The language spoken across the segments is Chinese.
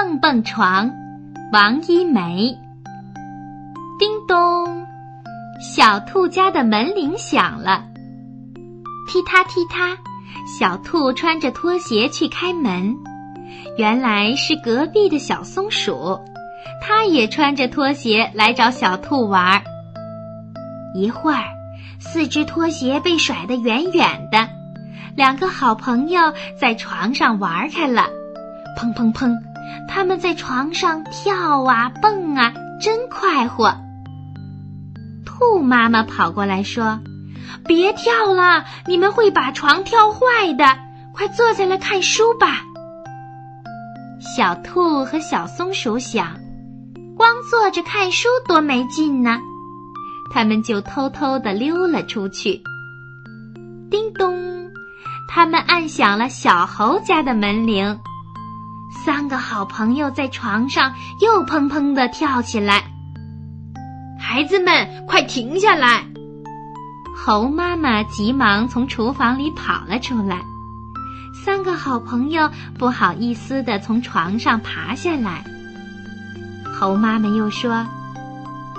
蹦蹦床，王一梅。叮咚，小兔家的门铃响了。踢踏踢踏，小兔穿着拖鞋去开门，原来是隔壁的小松鼠，它也穿着拖鞋来找小兔玩。一会儿，四只拖鞋被甩得远远的，两个好朋友在床上玩开了。砰砰砰！他们在床上跳啊蹦啊，真快活。兔妈妈跑过来说：“别跳了，你们会把床跳坏的。快坐下来看书吧。”小兔和小松鼠想，光坐着看书多没劲呢，他们就偷偷地溜了出去。叮咚，他们按响了小猴家的门铃。三个好朋友在床上又砰砰地跳起来。孩子们，快停下来！猴妈妈急忙从厨房里跑了出来。三个好朋友不好意思地从床上爬下来。猴妈妈又说：“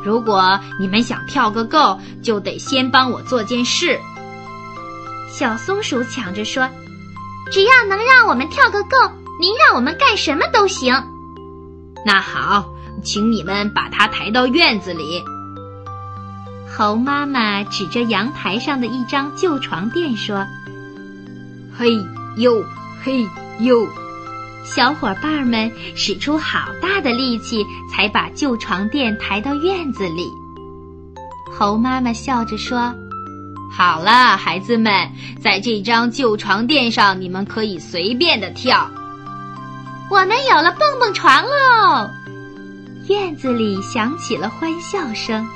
如果你们想跳个够，就得先帮我做件事。”小松鼠抢着说：“只要能让我们跳个够。”您让我们干什么都行。那好，请你们把它抬到院子里。猴妈妈指着阳台上的一张旧床垫说：“嘿呦，嘿呦！”小伙伴们使出好大的力气，才把旧床垫抬到院子里。猴妈妈笑着说：“好了，孩子们，在这张旧床垫上，你们可以随便的跳。”我们有了蹦蹦床喽！院子里响起了欢笑声。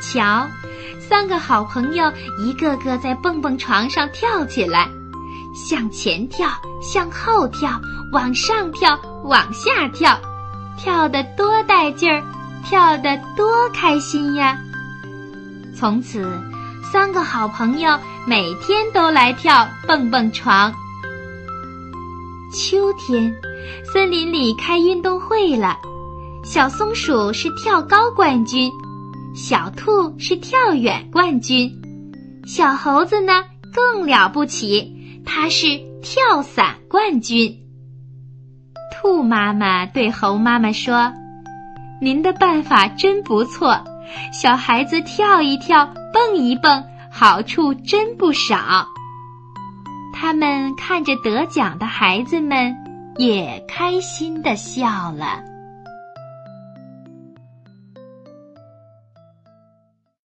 瞧，三个好朋友一个个在蹦蹦床上跳起来，向前跳，向后跳，往上跳，往下跳，跳得多带劲儿，跳得多开心呀！从此，三个好朋友每天都来跳蹦蹦床。秋天。森林里开运动会了，小松鼠是跳高冠军，小兔是跳远冠军，小猴子呢更了不起，它是跳伞冠军。兔妈妈对猴妈妈说：“您的办法真不错，小孩子跳一跳，蹦一蹦，好处真不少。”他们看着得奖的孩子们。也开心地笑了。